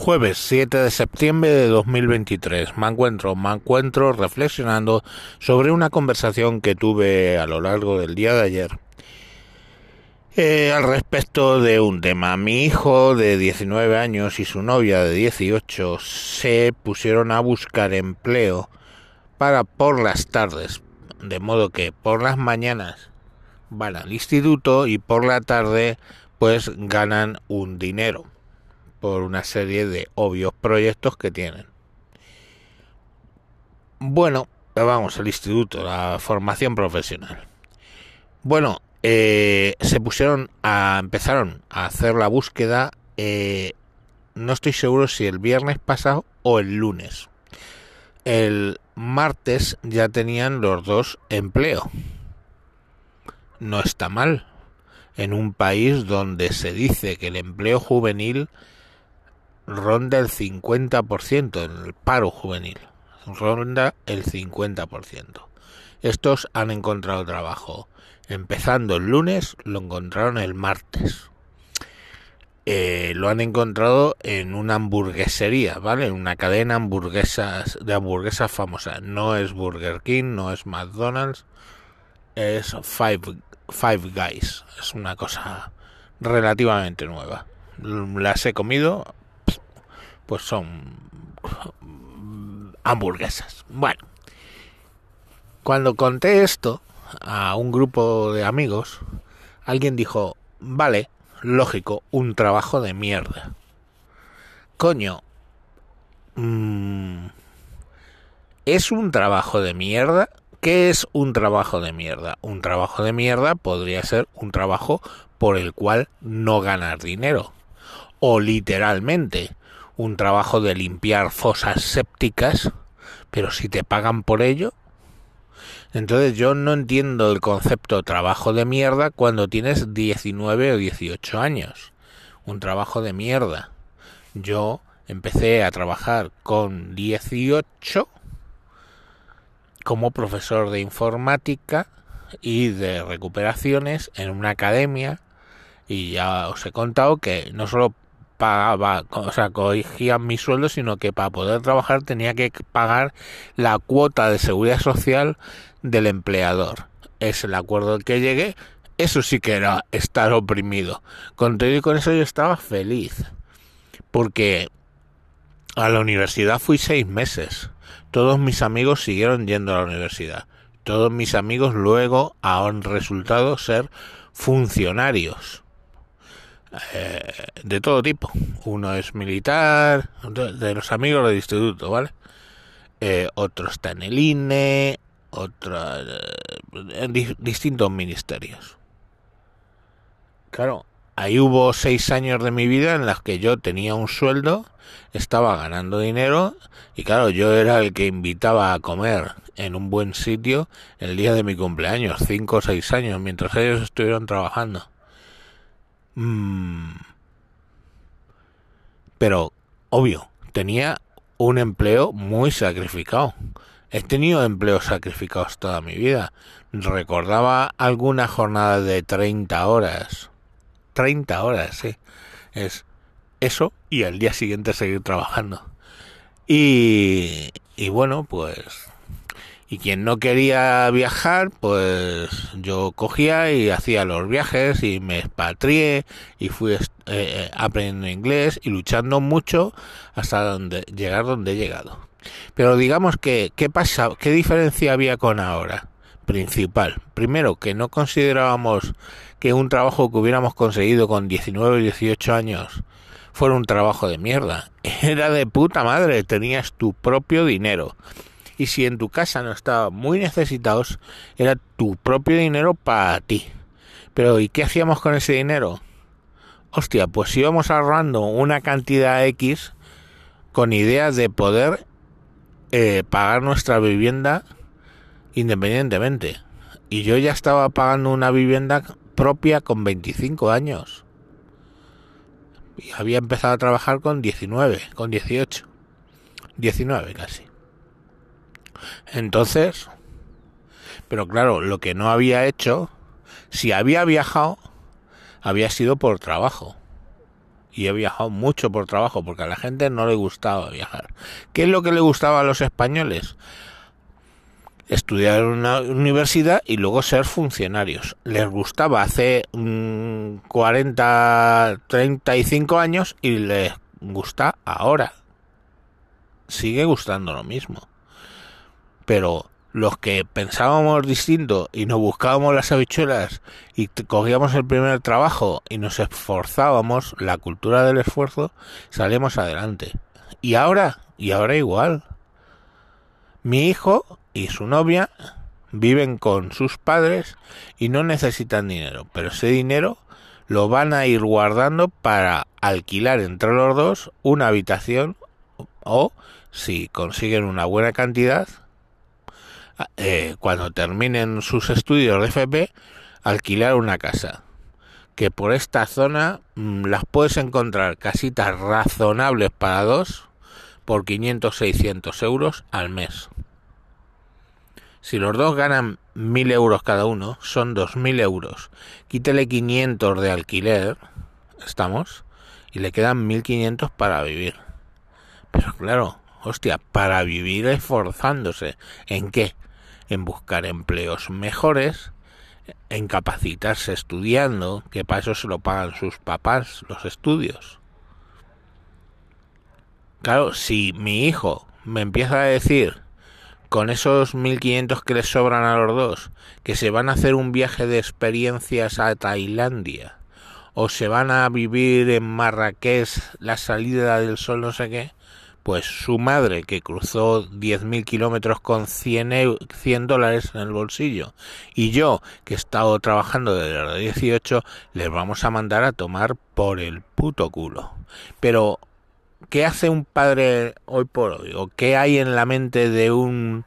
Jueves 7 de septiembre de 2023. Me encuentro, me encuentro reflexionando sobre una conversación que tuve a lo largo del día de ayer eh, al respecto de un tema. Mi hijo de 19 años y su novia de 18 se pusieron a buscar empleo para por las tardes, de modo que por las mañanas van al instituto y por la tarde pues ganan un dinero por una serie de obvios proyectos que tienen. Bueno, vamos al instituto, la formación profesional. Bueno, eh, se pusieron a empezaron a hacer la búsqueda. Eh, no estoy seguro si el viernes pasado o el lunes. El martes ya tenían los dos empleo. No está mal. En un país donde se dice que el empleo juvenil ronda el 50% en el paro juvenil. Ronda el 50%. Estos han encontrado trabajo. Empezando el lunes, lo encontraron el martes. Eh, lo han encontrado en una hamburguesería, ¿vale? En una cadena hamburguesas, de hamburguesas famosa. No es Burger King, no es McDonald's, es Five, Five Guys. Es una cosa relativamente nueva. Las he comido, pues son hamburguesas. Bueno, cuando conté esto a un grupo de amigos, alguien dijo, vale, lógico, un trabajo de mierda. Coño, mmm, ¿es un trabajo de mierda? ¿Qué es un trabajo de mierda? Un trabajo de mierda podría ser un trabajo por el cual no ganar dinero. O literalmente, un trabajo de limpiar fosas sépticas, pero si te pagan por ello. Entonces yo no entiendo el concepto trabajo de mierda cuando tienes 19 o 18 años. Un trabajo de mierda. Yo empecé a trabajar con 18 como profesor de informática y de recuperaciones en una academia y ya os he contado que no solo pagaba, o sea, cogía mi sueldo, sino que para poder trabajar tenía que pagar la cuota de seguridad social del empleador. Es el acuerdo al que llegué. Eso sí que era estar oprimido. Con todo y con eso yo estaba feliz. Porque a la universidad fui seis meses. Todos mis amigos siguieron yendo a la universidad. Todos mis amigos luego han resultado ser funcionarios eh, de todo tipo. Uno es militar, de los amigos del instituto, ¿vale? Eh, otro está en el INE, otro eh, en distintos ministerios. Claro, ahí hubo seis años de mi vida en las que yo tenía un sueldo, estaba ganando dinero y claro, yo era el que invitaba a comer en un buen sitio el día de mi cumpleaños, cinco o seis años, mientras ellos estuvieron trabajando. Mm. Pero, obvio, tenía un empleo muy sacrificado. He tenido empleos sacrificados toda mi vida. Recordaba alguna jornada de 30 horas. 30 horas, sí. Es eso y al día siguiente seguir trabajando. Y, y bueno, pues y quien no quería viajar, pues yo cogía y hacía los viajes y me expatrié y fui eh, eh, aprendiendo inglés y luchando mucho hasta donde, llegar donde he llegado. Pero digamos que, ¿qué pasa? ¿Qué diferencia había con ahora? Principal. Primero, que no considerábamos que un trabajo que hubiéramos conseguido con 19 o 18 años fuera un trabajo de mierda. Era de puta madre, tenías tu propio dinero y si en tu casa no estaba muy necesitados, era tu propio dinero para ti. Pero ¿y qué hacíamos con ese dinero? Hostia, pues íbamos ahorrando una cantidad X con ideas de poder eh, pagar nuestra vivienda independientemente. Y yo ya estaba pagando una vivienda propia con 25 años. Y había empezado a trabajar con 19, con 18. 19 casi. Entonces, pero claro, lo que no había hecho, si había viajado, había sido por trabajo. y he viajado mucho por trabajo porque a la gente no le gustaba viajar. ¿Qué es lo que le gustaba a los españoles? Estudiar en una universidad y luego ser funcionarios. Les gustaba hace 40, 35 años y les gusta ahora. Sigue gustando lo mismo. Pero los que pensábamos distinto y nos buscábamos las habichuelas y cogíamos el primer trabajo y nos esforzábamos, la cultura del esfuerzo, salimos adelante. Y ahora, y ahora igual. Mi hijo y su novia viven con sus padres y no necesitan dinero, pero ese dinero lo van a ir guardando para alquilar entre los dos una habitación o si consiguen una buena cantidad eh, cuando terminen sus estudios de FP, alquilar una casa. Que por esta zona mm, las puedes encontrar casitas razonables para dos por 500-600 euros al mes. Si los dos ganan 1.000 euros cada uno, son 2.000 euros. Quítele 500 de alquiler, estamos, y le quedan 1.500 para vivir. Pero claro, hostia, para vivir esforzándose. ¿En qué? En buscar empleos mejores, en capacitarse estudiando, que para eso se lo pagan sus papás los estudios. Claro, si mi hijo me empieza a decir con esos 1500 que le sobran a los dos, que se van a hacer un viaje de experiencias a Tailandia, o se van a vivir en Marrakech la salida del sol no sé qué, pues su madre, que cruzó 10.000 kilómetros con 100, 100 dólares en el bolsillo, y yo, que he estado trabajando desde los 18, les vamos a mandar a tomar por el puto culo. Pero, ¿qué hace un padre hoy por hoy? ¿O qué hay en la mente de un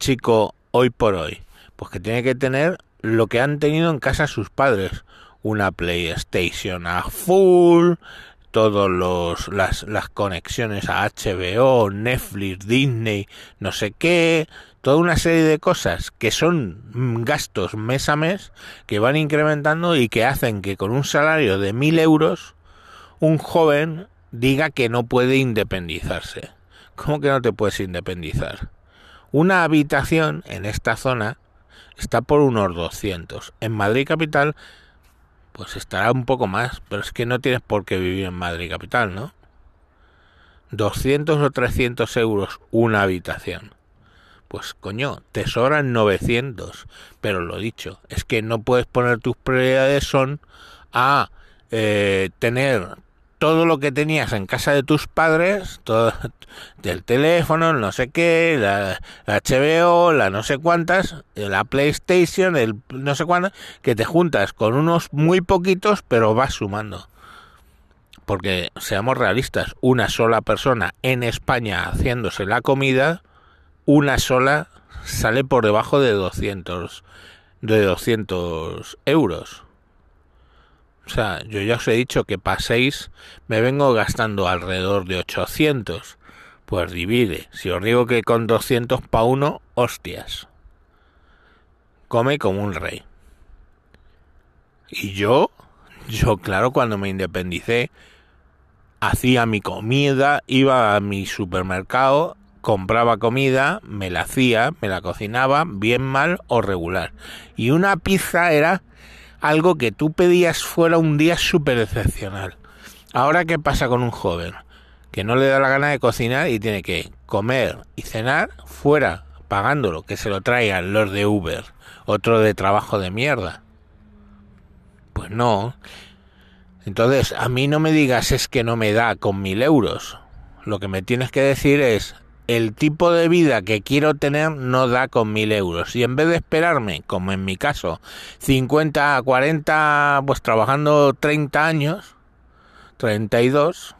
chico hoy por hoy? Pues que tiene que tener lo que han tenido en casa sus padres. Una PlayStation a full, todos los las, las conexiones a HBO, Netflix, Disney, no sé qué, toda una serie de cosas que son gastos mes a mes que van incrementando y que hacen que con un salario de mil euros un joven diga que no puede independizarse. ¿Cómo que no te puedes independizar? Una habitación en esta zona está por unos 200. En Madrid capital pues estará un poco más, pero es que no tienes por qué vivir en Madrid capital, ¿no? 200 o 300 euros una habitación. Pues coño, te sobran 900. Pero lo dicho, es que no puedes poner tus prioridades son a eh, tener todo lo que tenías en casa de tus padres, todo del teléfono, no sé qué, la, HBO, la no sé cuántas, la PlayStation, el no sé cuántas, que te juntas con unos muy poquitos, pero vas sumando. Porque seamos realistas, una sola persona en España haciéndose la comida, una sola sale por debajo de 200 de 200 euros. O sea, yo ya os he dicho que paséis, me vengo gastando alrededor de 800. Pues divide. Si os digo que con 200 pa' uno, hostias. Come como un rey. Y yo, yo claro, cuando me independicé, hacía mi comida, iba a mi supermercado, compraba comida, me la hacía, me la cocinaba, bien mal o regular. Y una pizza era algo que tú pedías fuera un día súper excepcional. Ahora, ¿qué pasa con un joven? Que no le da la gana de cocinar y tiene que comer y cenar fuera, pagándolo, que se lo traigan los de Uber, otro de trabajo de mierda. Pues no. Entonces, a mí no me digas es que no me da con mil euros. Lo que me tienes que decir es, el tipo de vida que quiero tener no da con mil euros. Y en vez de esperarme, como en mi caso, 50, 40, pues trabajando 30 años, 32,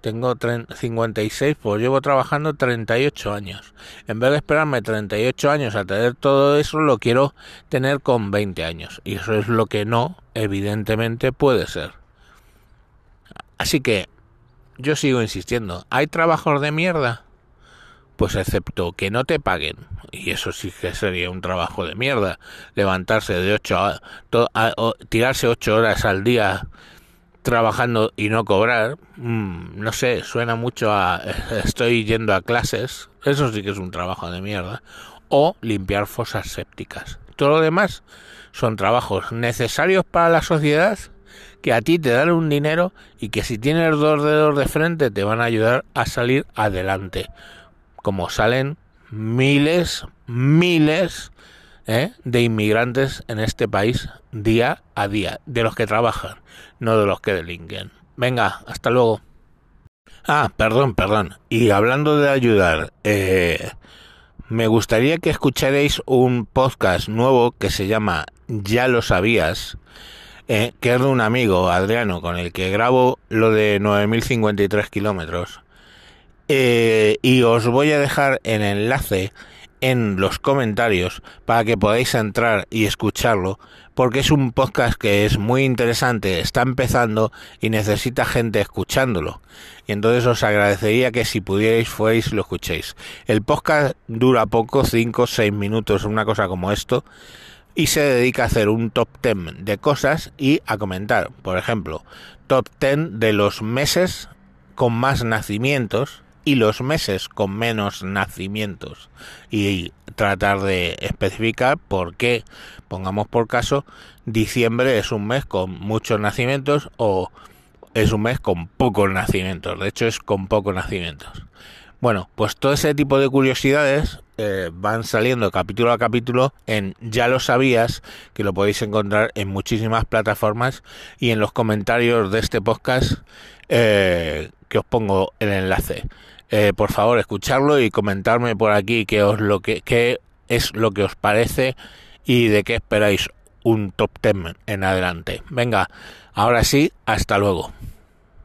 tengo 56, pues llevo trabajando 38 años. En vez de esperarme 38 años a tener todo eso, lo quiero tener con 20 años. Y eso es lo que no, evidentemente, puede ser. Así que yo sigo insistiendo, ¿hay trabajos de mierda? Pues excepto que no te paguen, y eso sí que sería un trabajo de mierda, levantarse de 8 a, tirarse 8 horas al día trabajando y no cobrar, mm, no sé, suena mucho a estoy yendo a clases, eso sí que es un trabajo de mierda, o limpiar fosas sépticas. Todo lo demás son trabajos necesarios para la sociedad que a ti te dan un dinero y que si tienes dos dedos de frente te van a ayudar a salir adelante. Como salen miles, miles ¿eh? de inmigrantes en este país día a día, de los que trabajan, no de los que delinquen. Venga, hasta luego. Ah, perdón, perdón. Y hablando de ayudar, eh, me gustaría que escucharais un podcast nuevo que se llama Ya lo sabías, eh, que es de un amigo, Adriano, con el que grabo lo de 9.053 kilómetros. Eh, y os voy a dejar el enlace en los comentarios para que podáis entrar y escucharlo, porque es un podcast que es muy interesante, está empezando y necesita gente escuchándolo. Y entonces os agradecería que si pudierais fuerais lo escuchéis. El podcast dura poco, 5 o 6 minutos, una cosa como esto, y se dedica a hacer un top 10 de cosas y a comentar, por ejemplo, top 10 de los meses con más nacimientos y los meses con menos nacimientos y tratar de especificar por qué, pongamos por caso, diciembre es un mes con muchos nacimientos o es un mes con pocos nacimientos, de hecho es con pocos nacimientos. Bueno, pues todo ese tipo de curiosidades eh, van saliendo capítulo a capítulo en Ya lo sabías, que lo podéis encontrar en muchísimas plataformas y en los comentarios de este podcast eh, que os pongo el enlace. Eh, por favor, escucharlo y comentarme por aquí qué, os lo que, qué es lo que os parece y de qué esperáis un top 10 en adelante. Venga, ahora sí, hasta luego.